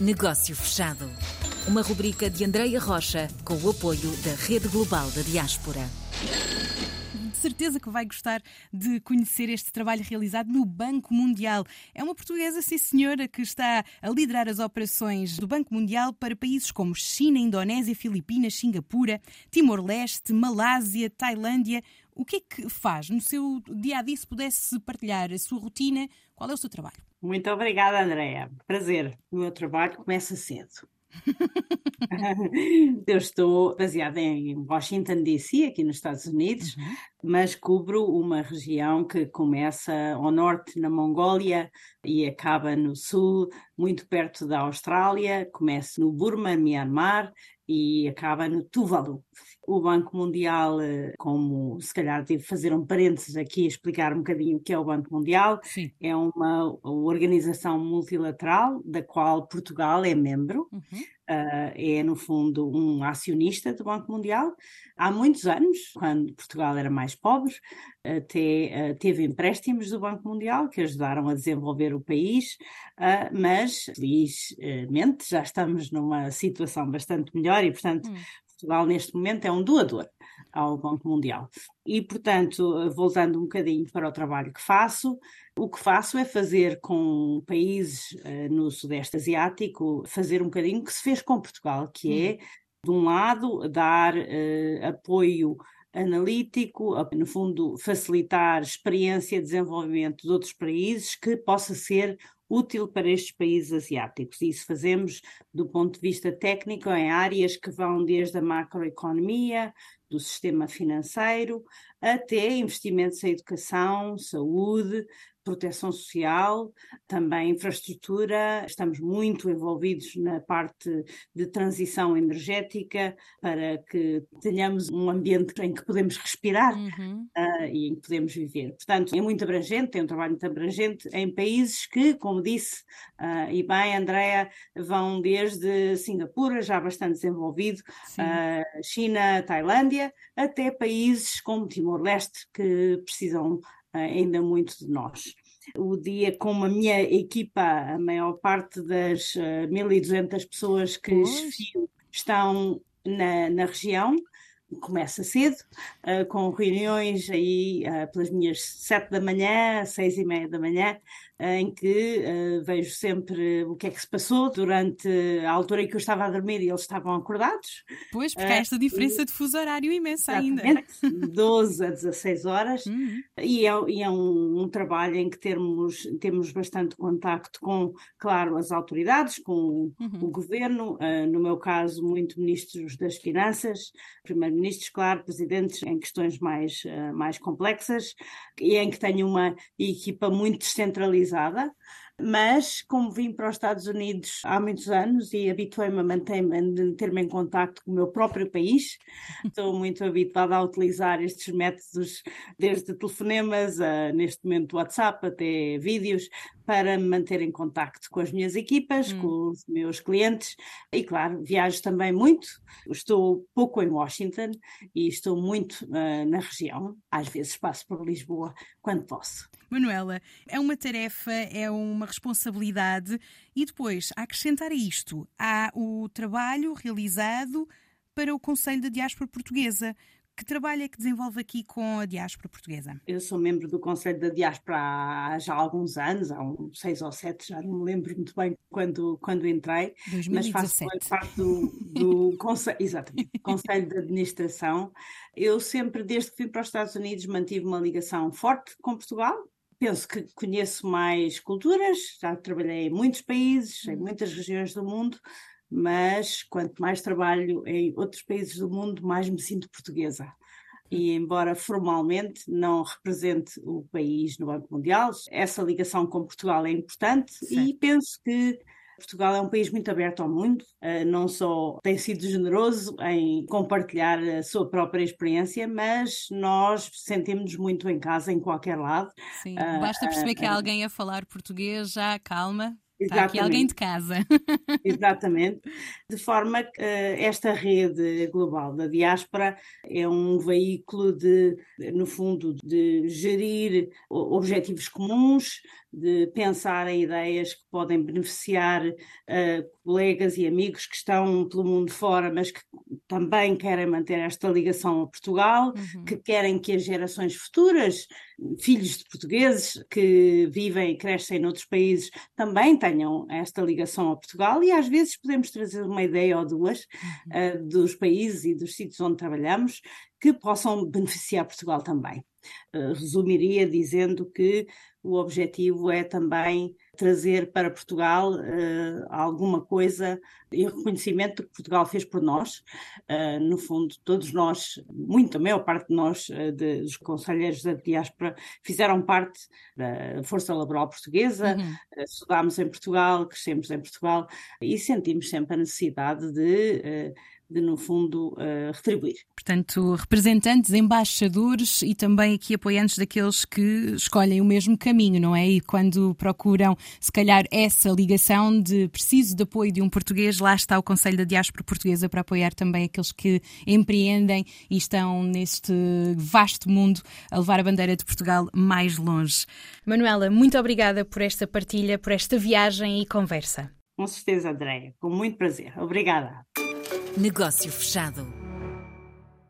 Negócio Fechado. Uma rubrica de Andreia Rocha com o apoio da Rede Global da Diaspora. De certeza que vai gostar de conhecer este trabalho realizado no Banco Mundial. É uma portuguesa, sim senhora, que está a liderar as operações do Banco Mundial para países como China, Indonésia, Filipinas, Singapura, Timor-Leste, Malásia, Tailândia. O que é que faz no seu dia a dia? Se pudesse partilhar a sua rotina, qual é o seu trabalho? Muito obrigada, Andréa. Prazer. O meu trabalho começa cedo. Eu estou baseada em Washington, D.C., aqui nos Estados Unidos, uhum. Mas cubro uma região que começa ao norte, na Mongólia, e acaba no sul, muito perto da Austrália, começa no Burma, Myanmar, e acaba no Tuvalu. O Banco Mundial, eh, como se calhar devo fazer um parênteses aqui e explicar um bocadinho o que é o Banco Mundial, Sim. é uma organização multilateral da qual Portugal é membro. Uhum. Uh, é, no fundo, um acionista do Banco Mundial. Há muitos anos, quando Portugal era mais pobre, até uh, teve empréstimos do Banco Mundial que ajudaram a desenvolver o país, uh, mas, felizmente, já estamos numa situação bastante melhor e, portanto, hum. Portugal, neste momento, é um doador ao Banco Mundial. E, portanto, voltando um bocadinho para o trabalho que faço, o que faço é fazer com países uh, no Sudeste Asiático, fazer um bocadinho o que se fez com Portugal, que é, de um lado, dar uh, apoio analítico, no fundo, facilitar experiência e desenvolvimento de outros países que possa ser útil para estes países asiáticos. Isso fazemos do ponto de vista técnico em áreas que vão desde a macroeconomia, do sistema financeiro, até investimentos em educação, saúde, proteção social, também infraestrutura. Estamos muito envolvidos na parte de transição energética para que tenhamos um ambiente em que podemos respirar uhum. uh, e em que podemos viver. Portanto, é muito abrangente, tem um trabalho muito abrangente em países que, como disse, uh, e bem, Andrea, vão desde Singapura, já bastante desenvolvido, uh, China, Tailândia, até países como Timor-Leste, que precisam ainda muito de nós. O dia com a minha equipa, a maior parte das uh, eh, 1.200 pessoas que estão na, na região, começa cedo, uh, com reuniões aí uh, pelas minhas sete da manhã, seis e meia da manhã, em que uh, vejo sempre o que é que se passou durante a altura em que eu estava a dormir e eles estavam acordados. Pois, porque há esta diferença de fuso horário imensa ainda. 12 a 16 horas, uhum. e é, e é um, um, trabalho em que termos, temos bastante contacto com, claro, as autoridades, com uhum. o governo, no meu caso, muito ministros das finanças, primeiro-ministros, claro, presidentes em questões mais, mais complexas, e em que tenho uma equipa muito descentralizada mas como vim para os Estados Unidos há muitos anos e habituei-me a manter-me em contato com o meu próprio país, estou muito habituada a utilizar estes métodos, desde telefonemas, a, neste momento WhatsApp, até vídeos, para me manter em contacto com as minhas equipas, hum. com os meus clientes e, claro, viajo também muito. Estou pouco em Washington e estou muito uh, na região. Às vezes passo por Lisboa quando posso. Manuela, é uma tarefa, é uma responsabilidade e depois, a acrescentar a isto, há o trabalho realizado para o Conselho da Diáspora Portuguesa. Que trabalho é que desenvolve aqui com a diáspora portuguesa? Eu sou membro do Conselho da Diáspora há já alguns anos, há uns seis ou sete, já não me lembro muito bem quando, quando entrei, 2017. mas faço parte do, do Conselho, exatamente, Conselho de Administração. Eu sempre, desde que vim para os Estados Unidos, mantive uma ligação forte com Portugal, penso que conheço mais culturas, já trabalhei em muitos países, em uhum. muitas regiões do mundo, mas quanto mais trabalho em outros países do mundo, mais me sinto portuguesa. E embora formalmente não represente o país no Banco Mundial, essa ligação com Portugal é importante Sim. e penso que Portugal é um país muito aberto ao mundo, eh, não só tem sido generoso em compartilhar a sua própria experiência, mas nós sentimos-nos muito em casa em qualquer lado. Sim, basta perceber que há alguém a falar português, já calma, Está aqui alguém de casa. Exatamente. De forma que esta rede global da diáspora é um veículo de, no fundo, de gerir objetivos comuns, de pensar em ideias que podem beneficiar uh, colegas e amigos que estão pelo mundo fora, mas que também querem manter esta ligação a Portugal, uhum. que querem que as gerações futuras, filhos de portugueses que vivem e crescem noutros países, também tenham esta ligação a Portugal e às vezes podemos trazer uma ideia ou duas uhum. uh, dos países e dos sítios onde trabalhamos que possam beneficiar Portugal também. Uh, resumiria dizendo que o objetivo é também trazer para Portugal uh, alguma coisa e reconhecimento que Portugal fez por nós. Uh, no fundo, todos nós, muito a maior parte de nós, uh, de, dos conselheiros da diáspora, fizeram parte da força laboral portuguesa, uhum. estudámos em Portugal, crescemos em Portugal e sentimos sempre a necessidade de de, no fundo, uh, retribuir. Portanto, representantes, embaixadores e também aqui apoiantes daqueles que escolhem o mesmo caminho, não é? E quando procuram, se calhar, essa ligação de preciso de apoio de um português, lá está o Conselho da Diáspora Portuguesa para apoiar também aqueles que empreendem e estão neste vasto mundo a levar a bandeira de Portugal mais longe. Manuela, muito obrigada por esta partilha, por esta viagem e conversa. Com certeza, Andréia, com muito prazer. Obrigada. Negócio fechado.